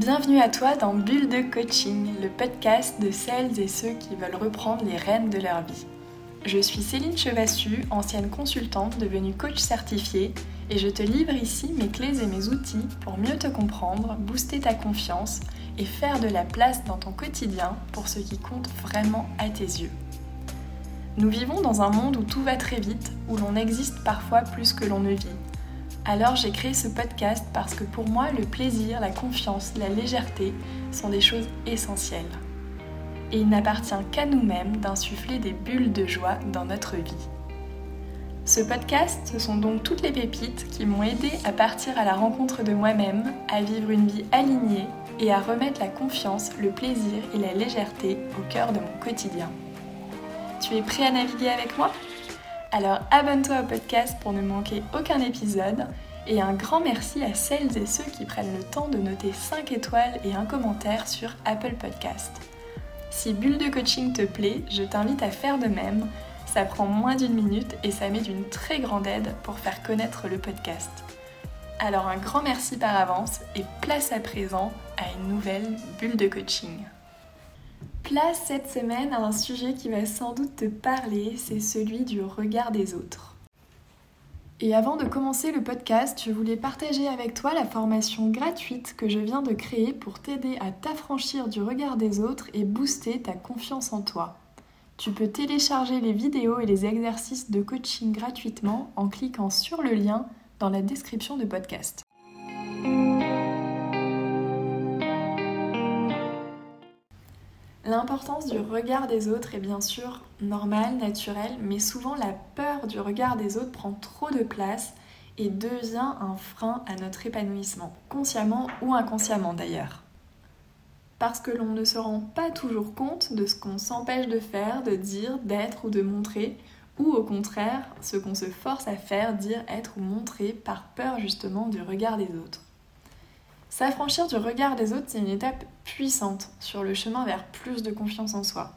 Bienvenue à toi dans Bulle de Coaching, le podcast de celles et ceux qui veulent reprendre les rênes de leur vie. Je suis Céline Chevassu, ancienne consultante devenue coach certifiée, et je te livre ici mes clés et mes outils pour mieux te comprendre, booster ta confiance et faire de la place dans ton quotidien pour ce qui compte vraiment à tes yeux. Nous vivons dans un monde où tout va très vite, où l'on existe parfois plus que l'on ne vit alors j'ai créé ce podcast parce que pour moi, le plaisir, la confiance, la légèreté sont des choses essentielles. Et il n'appartient qu'à nous-mêmes d'insuffler des bulles de joie dans notre vie. Ce podcast, ce sont donc toutes les pépites qui m'ont aidé à partir à la rencontre de moi-même, à vivre une vie alignée et à remettre la confiance, le plaisir et la légèreté au cœur de mon quotidien. Tu es prêt à naviguer avec moi? Alors abonne-toi au podcast pour ne manquer aucun épisode et un grand merci à celles et ceux qui prennent le temps de noter 5 étoiles et un commentaire sur Apple Podcast. Si Bulle de Coaching te plaît, je t'invite à faire de même. Ça prend moins d'une minute et ça met d'une très grande aide pour faire connaître le podcast. Alors un grand merci par avance et place à présent à une nouvelle Bulle de Coaching. Place cette semaine à un sujet qui va sans doute te parler, c'est celui du regard des autres. Et avant de commencer le podcast, je voulais partager avec toi la formation gratuite que je viens de créer pour t'aider à t'affranchir du regard des autres et booster ta confiance en toi. Tu peux télécharger les vidéos et les exercices de coaching gratuitement en cliquant sur le lien dans la description du podcast. L'importance du regard des autres est bien sûr normale, naturelle, mais souvent la peur du regard des autres prend trop de place et devient un frein à notre épanouissement, consciemment ou inconsciemment d'ailleurs. Parce que l'on ne se rend pas toujours compte de ce qu'on s'empêche de faire, de dire, d'être ou de montrer, ou au contraire, ce qu'on se force à faire, dire, être ou montrer par peur justement du regard des autres. S'affranchir du regard des autres, c'est une étape puissante sur le chemin vers plus de confiance en soi.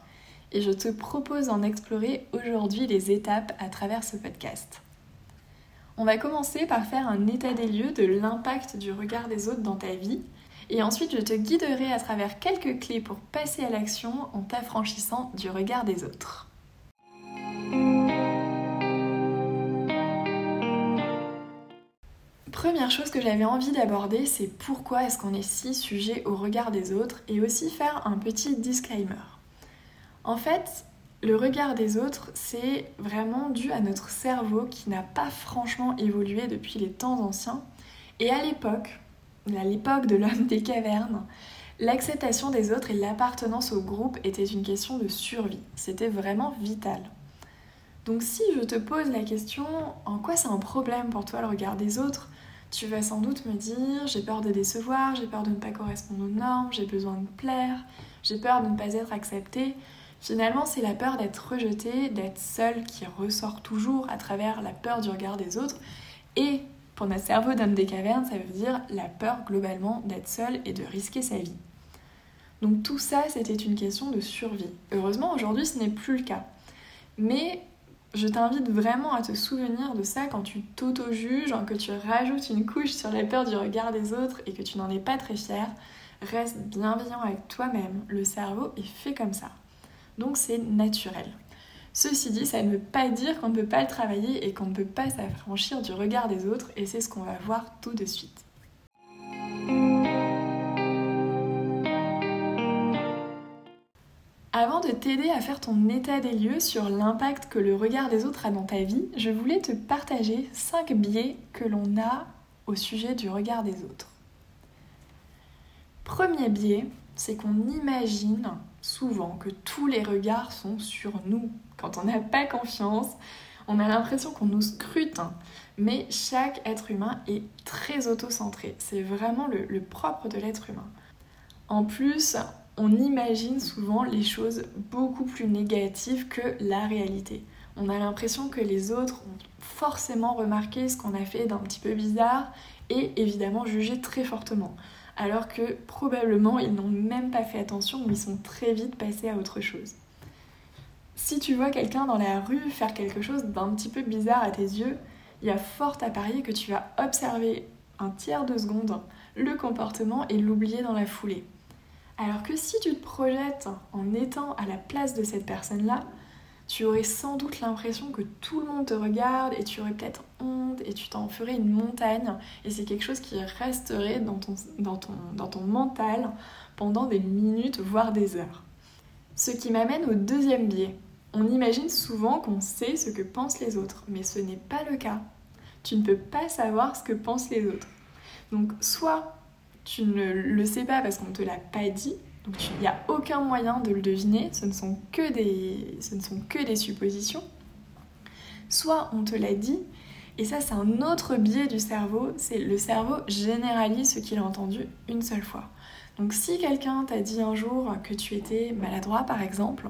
Et je te propose d'en explorer aujourd'hui les étapes à travers ce podcast. On va commencer par faire un état des lieux de l'impact du regard des autres dans ta vie. Et ensuite, je te guiderai à travers quelques clés pour passer à l'action en t'affranchissant du regard des autres. Première chose que j'avais envie d'aborder, c'est pourquoi est-ce qu'on est si sujet au regard des autres et aussi faire un petit disclaimer. En fait, le regard des autres, c'est vraiment dû à notre cerveau qui n'a pas franchement évolué depuis les temps anciens. Et à l'époque, à l'époque de l'homme des cavernes, l'acceptation des autres et l'appartenance au groupe était une question de survie. C'était vraiment vital. Donc si je te pose la question en quoi c'est un problème pour toi le regard des autres, tu vas sans doute me dire j'ai peur de décevoir, j'ai peur de ne pas correspondre aux normes, j'ai besoin de plaire, j'ai peur de ne pas être acceptée. Finalement, c'est la peur d'être rejetée, d'être seule qui ressort toujours à travers la peur du regard des autres. Et pour notre cerveau d'homme des cavernes, ça veut dire la peur globalement d'être seule et de risquer sa vie. Donc tout ça, c'était une question de survie. Heureusement, aujourd'hui, ce n'est plus le cas. Mais je t'invite vraiment à te souvenir de ça quand tu t'auto-juges, que tu rajoutes une couche sur la peur du regard des autres et que tu n'en es pas très fier. Reste bienveillant avec toi-même. Le cerveau est fait comme ça. Donc c'est naturel. Ceci dit, ça ne veut pas dire qu'on ne peut pas le travailler et qu'on ne peut pas s'affranchir du regard des autres et c'est ce qu'on va voir tout de suite. Avant de t'aider à faire ton état des lieux sur l'impact que le regard des autres a dans ta vie, je voulais te partager 5 biais que l'on a au sujet du regard des autres. Premier biais, c'est qu'on imagine souvent que tous les regards sont sur nous. Quand on n'a pas confiance, on a l'impression qu'on nous scrute, mais chaque être humain est très auto-centré. C'est vraiment le propre de l'être humain. En plus, on imagine souvent les choses beaucoup plus négatives que la réalité. On a l'impression que les autres ont forcément remarqué ce qu'on a fait d'un petit peu bizarre et évidemment jugé très fortement. Alors que probablement ils n'ont même pas fait attention ou ils sont très vite passés à autre chose. Si tu vois quelqu'un dans la rue faire quelque chose d'un petit peu bizarre à tes yeux, il y a fort à parier que tu vas observer un tiers de seconde le comportement et l'oublier dans la foulée. Alors que si tu te projettes en étant à la place de cette personne-là, tu aurais sans doute l'impression que tout le monde te regarde et tu aurais peut-être honte et tu t'en ferais une montagne et c'est quelque chose qui resterait dans ton, dans, ton, dans ton mental pendant des minutes, voire des heures. Ce qui m'amène au deuxième biais. On imagine souvent qu'on sait ce que pensent les autres, mais ce n'est pas le cas. Tu ne peux pas savoir ce que pensent les autres. Donc soit tu ne le sais pas parce qu'on ne te l'a pas dit, donc il n'y a aucun moyen de le deviner, ce ne sont que des, suppositions. Soit on te l'a dit, et ça c'est un autre biais du cerveau, c'est le cerveau généralise ce qu'il a entendu une seule fois. Donc si quelqu'un t'a dit un jour que tu étais maladroit par exemple,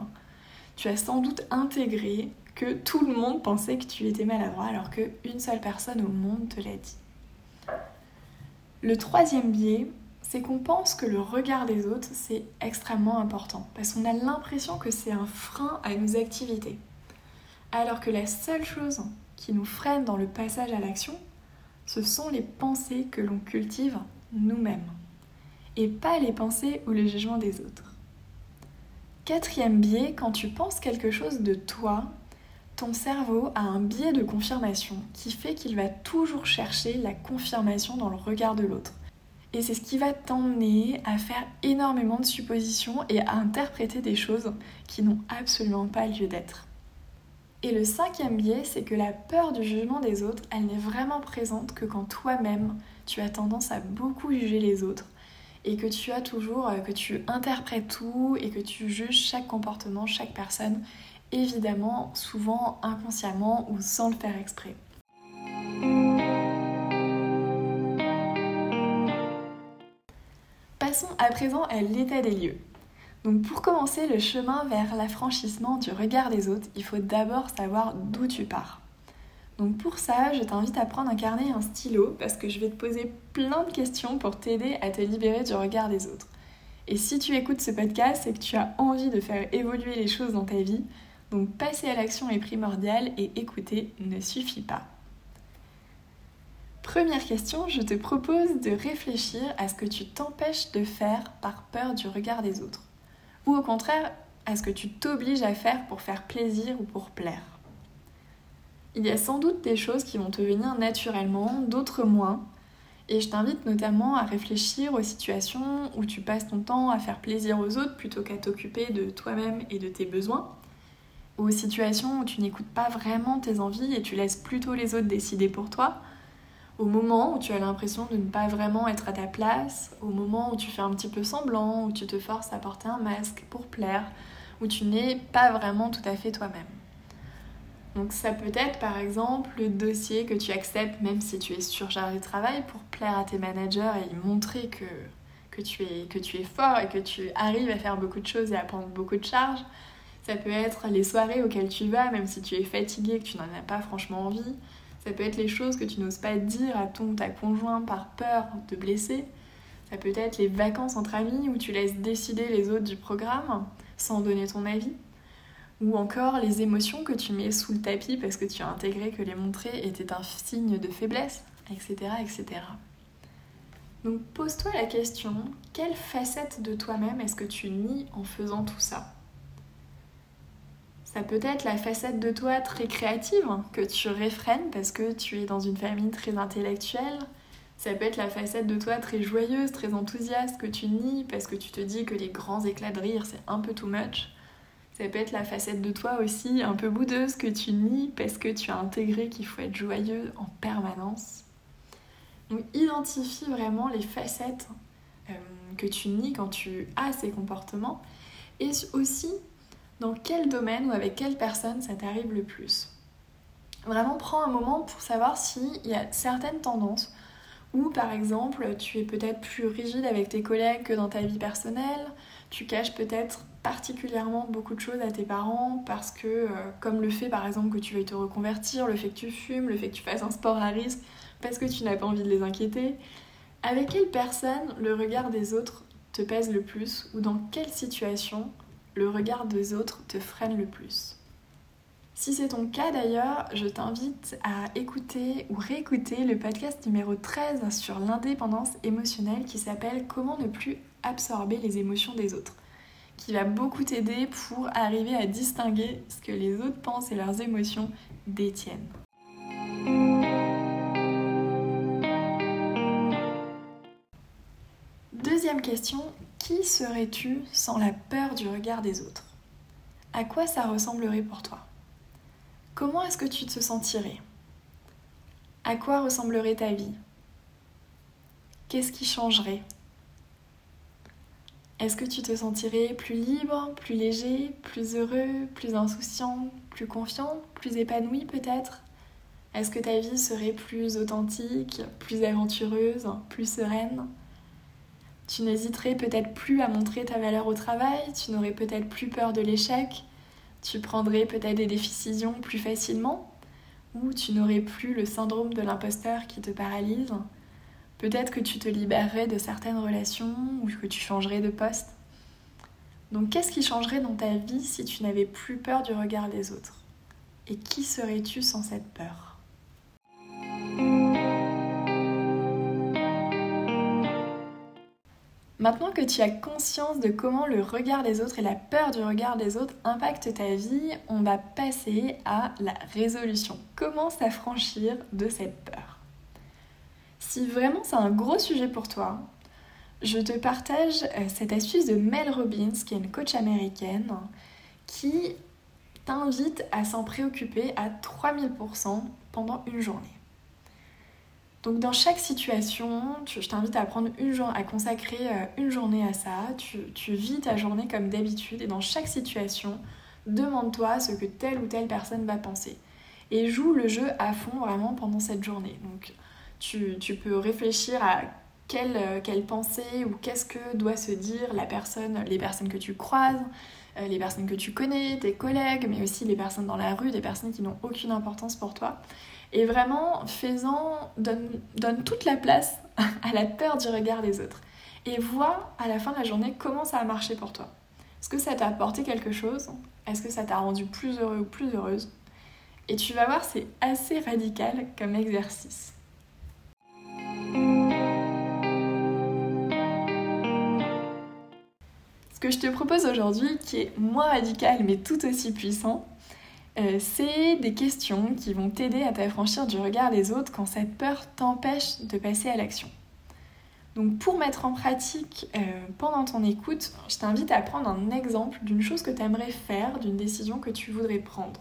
tu as sans doute intégré que tout le monde pensait que tu étais maladroit alors qu'une seule personne au monde te l'a dit. Le troisième biais, c'est qu'on pense que le regard des autres, c'est extrêmement important, parce qu'on a l'impression que c'est un frein à nos activités. Alors que la seule chose qui nous freine dans le passage à l'action, ce sont les pensées que l'on cultive nous-mêmes, et pas les pensées ou le jugement des autres. Quatrième biais, quand tu penses quelque chose de toi, ton cerveau a un biais de confirmation qui fait qu'il va toujours chercher la confirmation dans le regard de l'autre. Et c'est ce qui va t'emmener à faire énormément de suppositions et à interpréter des choses qui n'ont absolument pas lieu d'être. Et le cinquième biais, c'est que la peur du jugement des autres, elle n'est vraiment présente que quand toi-même, tu as tendance à beaucoup juger les autres et que tu as toujours, euh, que tu interprètes tout et que tu juges chaque comportement, chaque personne, évidemment, souvent inconsciemment ou sans le faire exprès. Passons à présent à l'état des lieux. Donc pour commencer le chemin vers l'affranchissement du regard des autres, il faut d'abord savoir d'où tu pars. Donc pour ça, je t'invite à prendre un carnet et un stylo parce que je vais te poser plein de questions pour t'aider à te libérer du regard des autres. Et si tu écoutes ce podcast, c'est que tu as envie de faire évoluer les choses dans ta vie. Donc passer à l'action est primordial et écouter ne suffit pas. Première question, je te propose de réfléchir à ce que tu t'empêches de faire par peur du regard des autres. Ou au contraire, à ce que tu t'obliges à faire pour faire plaisir ou pour plaire. Il y a sans doute des choses qui vont te venir naturellement, d'autres moins. Et je t'invite notamment à réfléchir aux situations où tu passes ton temps à faire plaisir aux autres plutôt qu'à t'occuper de toi-même et de tes besoins. Aux situations où tu n'écoutes pas vraiment tes envies et tu laisses plutôt les autres décider pour toi au moment où tu as l'impression de ne pas vraiment être à ta place, au moment où tu fais un petit peu semblant, où tu te forces à porter un masque pour plaire, où tu n'es pas vraiment tout à fait toi-même. Donc ça peut être par exemple le dossier que tu acceptes même si tu es surchargé de travail pour plaire à tes managers et montrer que, tu es fort et que tu arrives à faire beaucoup de choses et à prendre beaucoup de charges. Ça peut être les soirées auxquelles tu vas même si tu es fatigué que tu n'en as pas franchement envie. Ça peut être les choses que tu n'oses pas dire à ton ta conjoint par peur de blesser. Ça peut être les vacances entre amis où tu laisses décider les autres du programme sans donner ton avis. Ou encore les émotions que tu mets sous le tapis parce que tu as intégré que les montrer était un signe de faiblesse, etc. etc. Donc pose-toi la question, quelle facette de toi-même est-ce que tu nies en faisant tout ça? Ça peut être la facette de toi très créative que tu réfrènes parce que tu es dans une famille très intellectuelle. Ça peut être la facette de toi très joyeuse, très enthousiaste que tu nies parce que tu te dis que les grands éclats de rire c'est un peu too much. Ça peut être la facette de toi aussi un peu boudeuse que tu nies parce que tu as intégré qu'il faut être joyeux en permanence. Donc identifie vraiment les facettes euh, que tu nies quand tu as ces comportements et aussi dans quel domaine ou avec quelle personne ça t'arrive le plus? Vraiment, prends un moment pour savoir s'il y a certaines tendances ou par exemple tu es peut-être plus rigide avec tes collègues que dans ta vie personnelle, tu caches peut-être particulièrement beaucoup de choses à tes parents parce que, euh, comme le fait par exemple que tu veuilles te reconvertir, le fait que tu fumes, le fait que tu fasses un sport à risque parce que tu n'as pas envie de les inquiéter, avec quelle personne le regard des autres te pèse le plus ou dans quelle situation le regard des autres te freine le plus. Si c'est ton cas d'ailleurs, je t'invite à écouter ou réécouter le podcast numéro 13 sur l'indépendance émotionnelle qui s'appelle Comment ne plus absorber les émotions des autres, qui va beaucoup t'aider pour arriver à distinguer ce que les autres pensent et leurs émotions détiennent. Deuxième question, qui serais-tu sans la peur du regard des autres? À quoi ça ressemblerait pour toi? Comment est-ce que tu te sentirais? À quoi ressemblerait ta vie? Qu'est-ce qui changerait? Est-ce que tu te sentirais plus libre, plus léger, plus heureux, plus insouciant, plus confiant, plus épanoui peut-être? Est-ce que ta vie serait plus authentique, plus aventureuse, plus sereine? Tu n'hésiterais peut-être plus à montrer ta valeur au travail, tu n'aurais peut-être plus peur de l'échec, tu prendrais peut-être des décisions plus facilement ou tu n'aurais plus le syndrome de l'imposteur qui te paralyse. Peut-être que tu te libérerais de certaines relations ou que tu changerais de poste. Donc qu'est-ce qui changerait dans ta vie si tu n'avais plus peur du regard des autres? Et qui serais-tu sans cette peur? Maintenant que tu as conscience de comment le regard des autres et la peur du regard des autres impactent ta vie, on va passer à la résolution. Comment s'affranchir de cette peur? Si vraiment c'est un gros sujet pour toi, je te partage euh, cette astuce de Mel Robbins, qui est une coach américaine, qui t'invite à s'en préoccuper à 3000% pendant une journée. Donc dans chaque situation, je t'invite à prendre une à consacrer euh, une journée à ça. Tu, vis ta journée comme d'habitude et dans chaque situation, demande-toi ce que telle ou telle personne va penser. Et joue le jeu à fond vraiment pendant cette journée. Donc tu, tu peux réfléchir à quelle, euh, quelle pensée ou qu'est-ce que doit se dire la personne, les personnes que tu croises, euh, les personnes que tu connais, tes collègues, mais aussi les personnes dans la rue, des personnes qui n'ont aucune importance pour toi. Et vraiment, faisant, donne, donne toute la place à la peur du regard des autres. Et vois à la fin de la journée comment ça a marché pour toi. Est-ce que ça t'a apporté quelque chose? Est-ce que ça t'a rendu plus heureux ou plus heureuse? Et tu vas voir, c'est assez radical comme exercice. Ce que je te propose aujourd'hui, qui est moins radical mais tout aussi puissant, euh, c'est des questions qui vont t'aider à t'affranchir du regard des autres quand cette peur t'empêche de passer à l'action. Donc pour mettre en pratique euh, pendant ton écoute, je t'invite à prendre un exemple d'une chose que tu aimerais faire, d'une décision que tu voudrais prendre.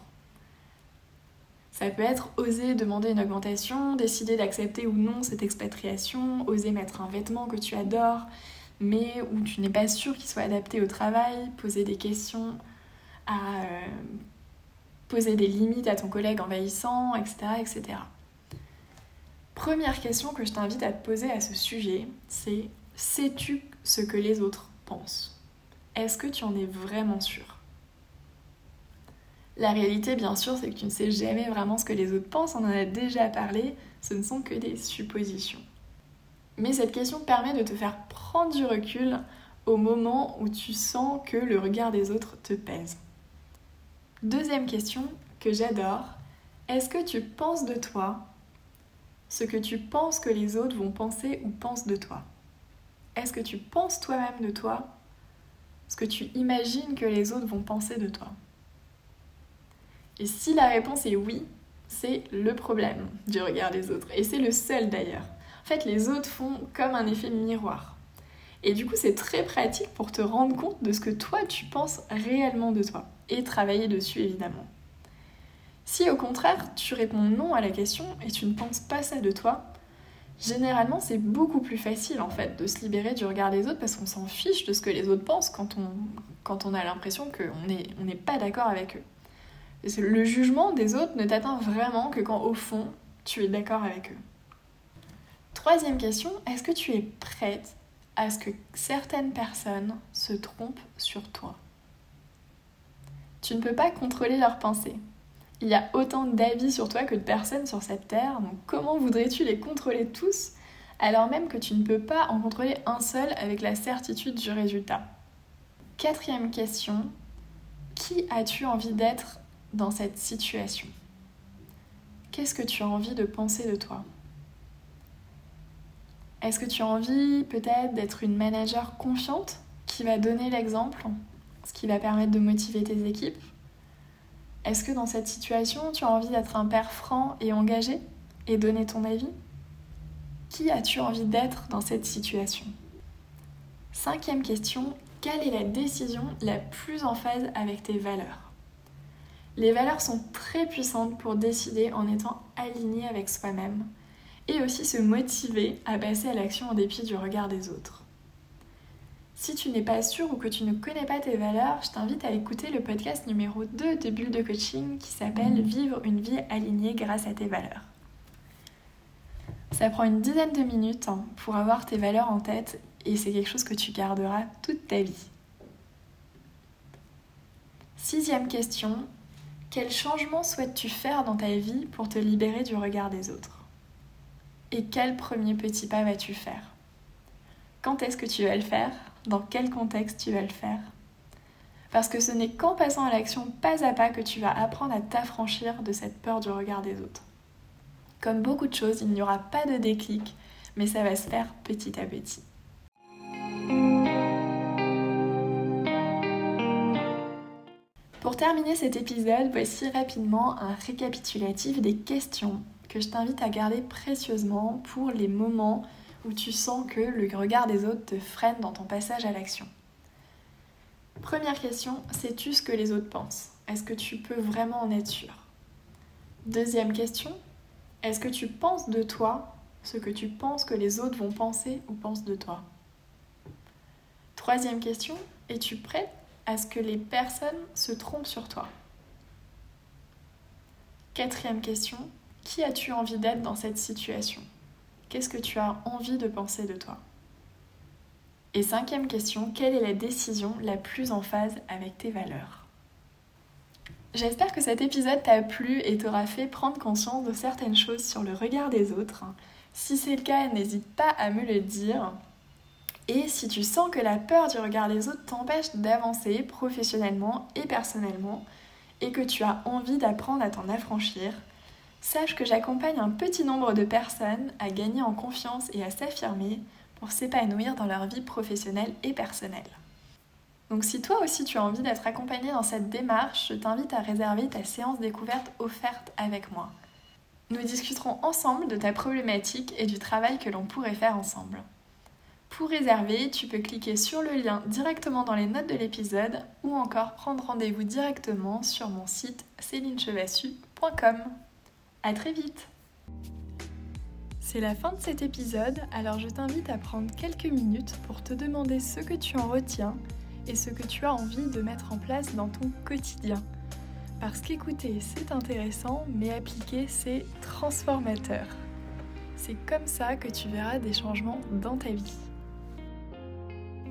Ça peut être oser demander une augmentation, décider d'accepter ou non cette expatriation, oser mettre un vêtement que tu adores, mais où tu n'es pas sûr qu'il soit adapté au travail, poser des questions à euh, poser des limites à ton collègue envahissant, etc. etc. Première question que je t'invite à te poser à ce sujet, c'est sais-tu ce que les autres pensent? Est-ce que tu en es vraiment sûr? La réalité, bien sûr, c'est que tu ne sais jamais vraiment ce que les autres pensent, on en a déjà parlé, ce ne sont que des suppositions. Mais cette question permet de te faire prendre du recul au moment où tu sens que le regard des autres te pèse. Deuxième question que j'adore. Est-ce que tu penses de toi ce que tu penses que les autres vont penser ou pensent de toi? Est-ce que tu penses toi-même de toi ce que tu imagines que les autres vont penser de toi? Et si la réponse est oui, c'est le problème du regard des autres. Et c'est le seul d'ailleurs. En fait, les autres font comme un effet miroir. Et du coup, c'est très pratique pour te rendre compte de ce que toi, tu penses réellement de toi. Et travailler dessus, évidemment. Si au contraire, tu réponds non à la question et tu ne penses pas ça de toi, généralement, c'est beaucoup plus facile, en fait, de se libérer du regard des autres parce qu'on s'en fiche de ce que les autres pensent quand on, a l'impression qu'on on n'est pas d'accord avec eux. Le jugement des autres ne t'atteint vraiment que quand, au fond, tu es d'accord avec eux. Troisième question, est-ce que tu es prête à ce que certaines personnes se trompent sur toi. Tu ne peux pas contrôler leurs pensées. Il y a autant d'avis sur toi que de personnes sur cette terre, donc comment voudrais-tu les contrôler tous alors même que tu ne peux pas en contrôler un seul avec la certitude du résultat? Quatrième question, qui as-tu envie d'être dans cette situation? Qu'est-ce que tu as envie de penser de toi? Est-ce que tu as envie peut-être d'être une manager confiante qui va donner l'exemple, ce qui va permettre de motiver tes équipes? Est-ce que dans cette situation, tu as envie d'être un père franc et engagé et donner ton avis? Qui as-tu envie d'être dans cette situation? Cinquième question, quelle est la décision la plus en phase avec tes valeurs? Les valeurs sont très puissantes pour décider en étant aligné avec soi-même et aussi se motiver à passer à l'action en dépit du regard des autres. Si tu n'es pas sûr ou que tu ne connais pas tes valeurs, je t'invite à écouter le podcast numéro 2 de Bulle de Coaching qui s'appelle Vivre une vie alignée grâce à tes valeurs. Ça prend une dizaine de minutes hein, pour avoir tes valeurs en tête et c'est quelque chose que tu garderas toute ta vie. Sixième question, quel changement souhaites-tu faire dans ta vie pour te libérer du regard des autres? Et quel premier petit pas vas-tu faire? Quand est-ce que tu vas le faire? Dans quel contexte tu vas le faire? Parce que ce n'est qu'en passant à l'action pas à pas que tu vas apprendre à t'affranchir de cette peur du regard des autres. Comme beaucoup de choses, il n'y aura pas de déclic, mais ça va se faire petit à petit. Pour terminer cet épisode, voici rapidement un récapitulatif des questions que je t'invite à garder précieusement pour les moments où tu sens que le regard des autres te freine dans ton passage à l'action. Première question, sais-tu ce que les autres pensent? Est-ce que tu peux vraiment en être sûr? Deuxième question, est-ce que tu penses de toi ce que tu penses que les autres vont penser ou pensent de toi? Troisième question, es-tu prête à ce que les personnes se trompent sur toi? Quatrième question, qui as-tu envie d'être dans cette situation? Qu'est-ce que tu as envie de penser de toi? Et cinquième question, quelle est la décision la plus en phase avec tes valeurs? J'espère que cet épisode t'a plu et t'aura fait prendre conscience de certaines choses sur le regard des autres. Si c'est le cas, n'hésite pas à me le dire. Et si tu sens que la peur du regard des autres t'empêche d'avancer professionnellement et personnellement, et que tu as envie d'apprendre à t'en affranchir, sache que j'accompagne un petit nombre de personnes à gagner en confiance et à s'affirmer pour s'épanouir dans leur vie professionnelle et personnelle. Donc si toi aussi tu as envie d'être accompagné dans cette démarche, je t'invite à réserver ta séance découverte offerte avec moi. Nous discuterons ensemble de ta problématique et du travail que l'on pourrait faire ensemble. Pour réserver, tu peux cliquer sur le lien directement dans les notes de l'épisode ou encore prendre rendez-vous directement sur mon site célinechevassu.com. A très vite C'est la fin de cet épisode, alors je t'invite à prendre quelques minutes pour te demander ce que tu en retiens et ce que tu as envie de mettre en place dans ton quotidien. Parce qu'écouter, c'est intéressant, mais appliquer, c'est transformateur. C'est comme ça que tu verras des changements dans ta vie.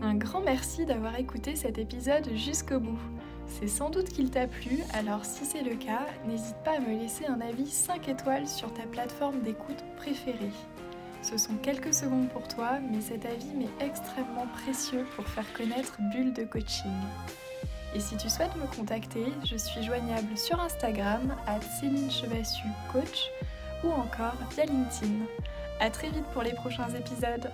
Un grand merci d'avoir écouté cet épisode jusqu'au bout. C'est sans doute qu'il t'a plu, alors si c'est le cas, n'hésite pas à me laisser un avis 5 étoiles sur ta plateforme d'écoute préférée. Ce sont quelques secondes pour toi, mais cet avis m'est extrêmement précieux pour faire connaître Bulle de Coaching. Et si tu souhaites me contacter, je suis joignable sur Instagram à Céline Chevassu Coach ou encore via LinkedIn. A très vite pour les prochains épisodes.